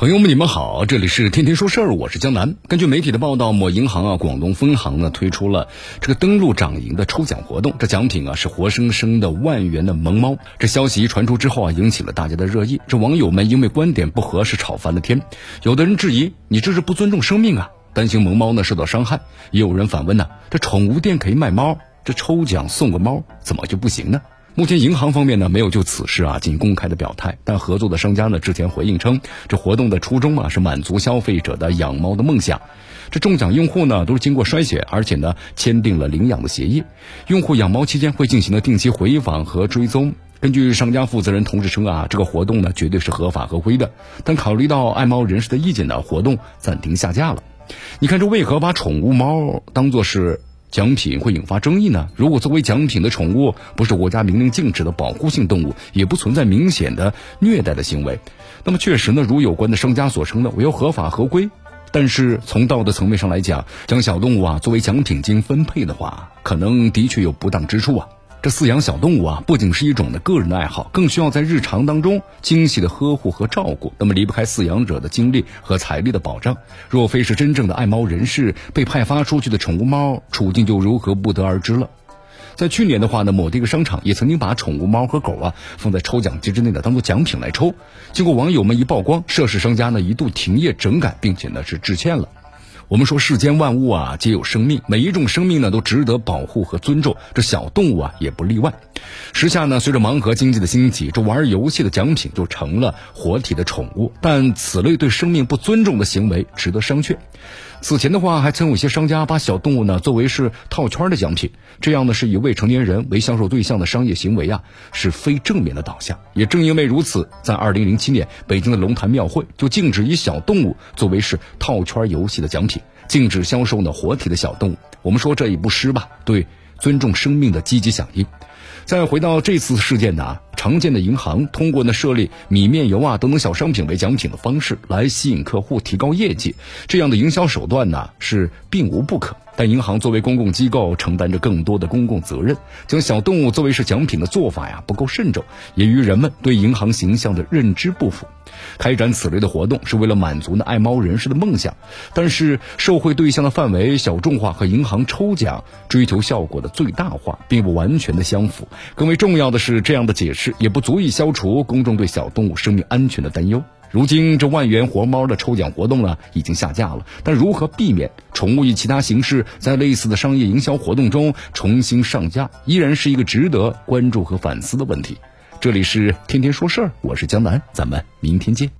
朋友们，你们好，这里是天天说事儿，我是江南。根据媒体的报道，某银行啊广东分行呢推出了这个登录掌银的抽奖活动，这奖品啊是活生生的万元的萌猫。这消息一传出之后啊，引起了大家的热议。这网友们因为观点不合是吵翻了天，有的人质疑你这是不尊重生命啊，担心萌猫呢受到伤害；也有人反问呢，这宠物店可以卖猫，这抽奖送个猫怎么就不行呢？目前银行方面呢没有就此事啊进行公开的表态，但合作的商家呢之前回应称，这活动的初衷啊是满足消费者的养猫的梦想。这中奖用户呢都是经过筛选，而且呢签订了领养的协议。用户养猫期间会进行的定期回访和追踪。根据商家负责人同时称啊，这个活动呢绝对是合法合规的。但考虑到爱猫人士的意见呢，活动暂停下架了。你看这为何把宠物猫当做是？奖品会引发争议呢？如果作为奖品的宠物不是国家明令禁止的保护性动物，也不存在明显的虐待的行为，那么确实呢，如有关的商家所称的，我要合法合规。但是从道德层面上来讲，将小动物啊作为奖品进行分配的话，可能的确有不当之处啊。这饲养小动物啊，不仅是一种的个人的爱好，更需要在日常当中精细的呵护和照顾。那么离不开饲养者的精力和财力的保障。若非是真正的爱猫人士，被派发出去的宠物猫处境就如何不得而知了。在去年的话呢，某的一个商场也曾经把宠物猫和狗啊放在抽奖机制内的当做奖品来抽。经过网友们一曝光，涉事商家呢一度停业整改，并且呢是致歉了。我们说世间万物啊皆有生命，每一种生命呢都值得保护和尊重，这小动物啊也不例外。时下呢，随着盲盒经济的兴起，这玩游戏的奖品就成了活体的宠物，但此类对生命不尊重的行为值得商榷。此前的话，还曾有些商家把小动物呢作为是套圈的奖品，这样呢是以未成年人为销售对象的商业行为啊，是非正面的导向。也正因为如此，在二零零七年，北京的龙潭庙会就禁止以小动物作为是套圈游戏的奖品。禁止销售呢活体的小动物，我们说这一部诗吧，对尊重生命的积极响应。再回到这次事件呢，常见的银行通过呢设立米面油啊等等小商品为奖品的方式来吸引客户、提高业绩，这样的营销手段呢是并无不可。但银行作为公共机构，承担着更多的公共责任，将小动物作为是奖品的做法呀，不够慎重，也与人们对银行形象的认知不符。开展此类的活动是为了满足呢爱猫人士的梦想，但是受贿对象的范围小众化和银行抽奖追求效果的最大化，并不完全的相符。更为重要的是，这样的解释也不足以消除公众对小动物生命安全的担忧。如今这万元活猫的抽奖活动呢，已经下架了。但如何避免宠物以其他形式在类似的商业营销活动中重新上架，依然是一个值得关注和反思的问题。这里是天天说事儿，我是江南，咱们明天见。